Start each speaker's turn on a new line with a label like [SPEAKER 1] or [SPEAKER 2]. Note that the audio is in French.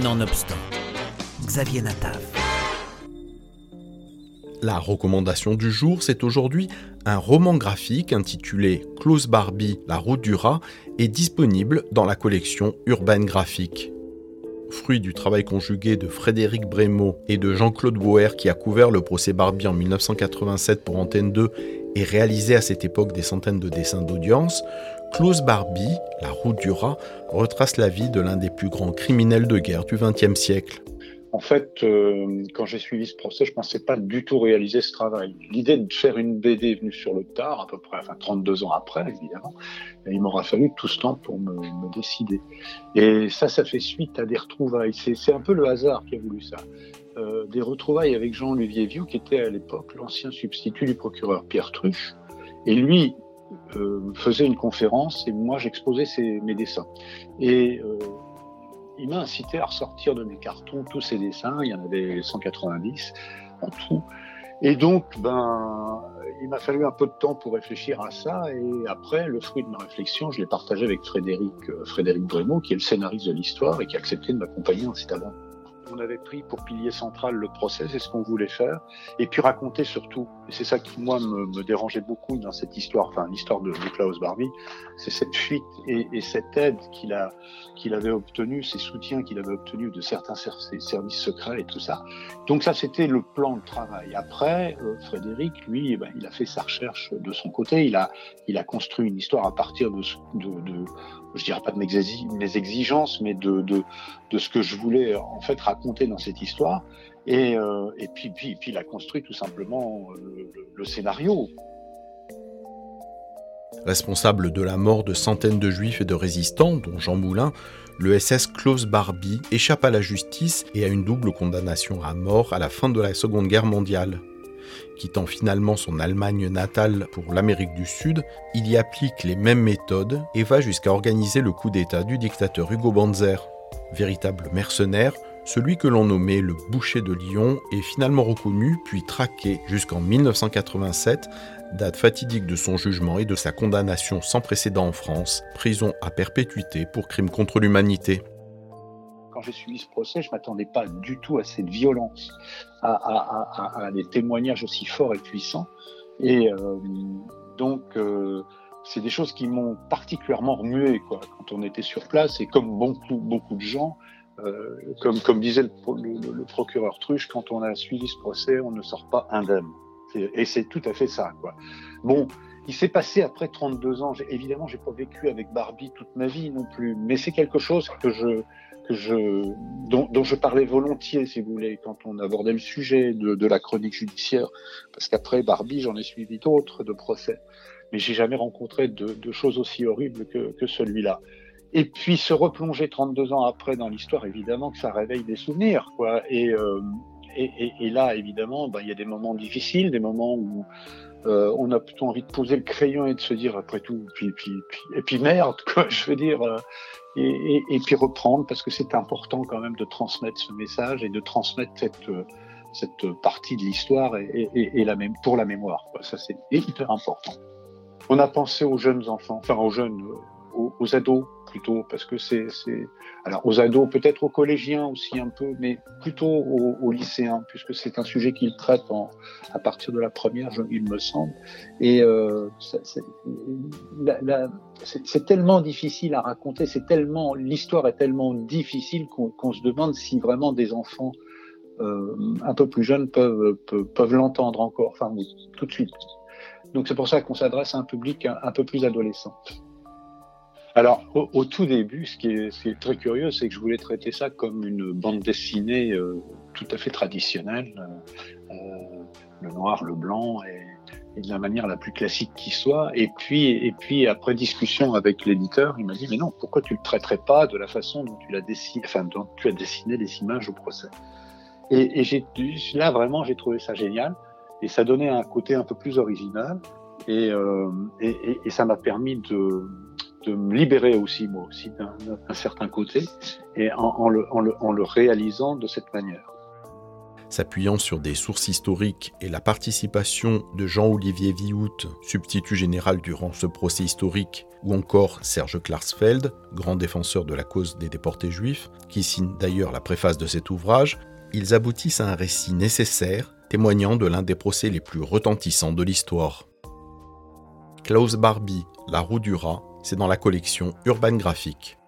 [SPEAKER 1] Nonobstant, Xavier Natav.
[SPEAKER 2] La recommandation du jour, c'est aujourd'hui un roman graphique intitulé Close Barbie, la route du rat, est disponible dans la collection Urban Graphique. Fruit du travail conjugué de Frédéric Brémaud et de Jean-Claude Boer qui a couvert le procès Barbie en 1987 pour Antenne 2 et réalisé à cette époque des centaines de dessins d'audience, Klaus Barbie, La route du rat, retrace la vie de l'un des plus grands criminels de guerre du XXe siècle.
[SPEAKER 3] En fait, euh, quand j'ai suivi ce procès, je pensais pas du tout réaliser ce travail. L'idée de faire une BD est venue sur le tard, à peu près, enfin 32 ans après, évidemment. Il m'aura fallu tout ce temps pour me, décider. Et ça, ça fait suite à des retrouvailles. C'est un peu le hasard qui a voulu ça. Euh, des retrouvailles avec Jean-Olivier Vieux, qui était à l'époque l'ancien substitut du procureur Pierre Truche. Et lui faisait une conférence et moi j'exposais mes dessins. Et euh, il m'a incité à ressortir de mes cartons tous ces dessins, il y en avait 190 en tout. Et donc, ben, il m'a fallu un peu de temps pour réfléchir à ça. Et après, le fruit de ma réflexion, je l'ai partagé avec Frédéric, euh, Frédéric Brémaud, qui est le scénariste de l'histoire et qui a accepté de m'accompagner dans cette aventure on avait pris pour pilier central le procès, c'est ce qu'on voulait faire, et puis raconter surtout, et c'est ça qui moi me, dérangeait beaucoup dans cette histoire, enfin l'histoire de, Klaus Barbie, c'est cette fuite et, cette aide qu'il a, qu'il avait obtenue, ces soutiens qu'il avait obtenus de certains services secrets et tout ça. Donc ça c'était le plan de travail. Après, euh, Frédéric, lui, eh ben, il a fait sa recherche de son côté, il a, il a construit une histoire à partir de, de, de je dirais pas de mes exigences, mais de, ce que je voulais en fait raconter dans cette histoire. Et, euh, puis, il a construit tout simplement euh, le, scénario.
[SPEAKER 2] Responsable de la mort de centaines de juifs et de résistants, dont Jean Moulin, le SS Klaus Barbie échappe à la justice et à une double condamnation à mort à la fin de la Seconde Guerre mondiale. Quittant finalement son Allemagne natale pour l'Amérique du Sud, il y applique les mêmes méthodes et va jusqu'à organiser le coup d'État du dictateur Hugo Banzer. Véritable mercenaire, celui que l'on nommait le boucher de Lyon est finalement reconnu puis traqué jusqu'en 1987, date fatidique de son jugement et de sa condamnation sans précédent en France, prison à perpétuité pour crime contre l'humanité
[SPEAKER 3] quand j'ai suivi ce procès, je m'attendais pas du tout à cette violence, à, des témoignages aussi forts et puissants. Et euh, donc, euh, c'est des choses qui m'ont particulièrement remué quoi, quand on était sur place. Et comme beaucoup, beaucoup de gens, euh, comme, disait le, procureur Truche, quand on a suivi ce procès, on ne sort pas indemne. Et, c'est tout à fait ça. Quoi. Bon, il s'est passé après 32 ans. Évidemment, j'ai pas vécu avec Barbie toute ma vie non plus, mais c'est quelque chose que je, dont, je parlais volontiers, si vous voulez, quand on abordait le sujet de, la chronique judiciaire, parce qu'après Barbie, j'en ai suivi d'autres de procès, mais j'ai jamais rencontré de, de, choses aussi horribles que, que celui-là. Et puis se replonger 32 ans après dans l'histoire, évidemment que ça réveille des souvenirs, quoi. Et, euh, et, et, et, là, évidemment, ben, il y a des moments difficiles, des moments où euh, on a plutôt envie de poser le crayon et de se dire après tout, puis, puis, puis et puis merde, quoi, je veux dire, euh, et, et, puis reprendre parce que c'est important quand même de transmettre ce message et de transmettre cette, euh, cette partie de l'histoire et, la même pour la mémoire. Quoi. Ça, c'est hyper important. On a pensé aux jeunes enfants, enfin aux jeunes, aux, aux ados plutôt, parce que c'est, alors aux ados, peut-être aux collégiens aussi un peu, mais plutôt aux, lycéens, puisque c'est un sujet qu'ils traitent en, à partir de la première, il me semble. Et euh, c'est tellement difficile à raconter, c'est tellement l'histoire est tellement difficile qu'on se demande si vraiment des enfants euh, un peu plus jeunes peuvent peuvent, peuvent l'entendre encore, enfin tout de suite. Donc c'est pour ça qu'on s'adresse à un public un peu plus adolescent. Alors, au, tout début, ce qui, est, très curieux, c'est que je voulais traiter ça comme une bande dessinée euh, tout à fait traditionnelle, euh, euh, le noir, le blanc, et, de la manière la plus classique qui soit. Et puis, et puis après discussion avec l'éditeur, il m'a dit, mais non, pourquoi tu le traiterais pas de la façon dont tu, l'as dessiné, enfin, dont tu as dessiné les images au procès? Et, et là, vraiment, j'ai trouvé ça génial. Et ça donnait un côté un peu plus original. Et, et, et ça m'a permis de de me libérer aussi, moi aussi, d'un certain côté, et en, le, le réalisant de cette manière.
[SPEAKER 2] s'appuyant sur des sources historiques et la participation de Jean-Olivier Viout, substitut général durant ce procès historique, ou encore Serge Klarsfeld, grand défenseur de la cause des déportés juifs, qui signe d'ailleurs la préface de cet ouvrage, ils aboutissent à un récit nécessaire témoignant de l'un des procès les plus retentissants de l'histoire. Klaus Barbie, La roue du rat, c'est dans la collection Urban Graphique.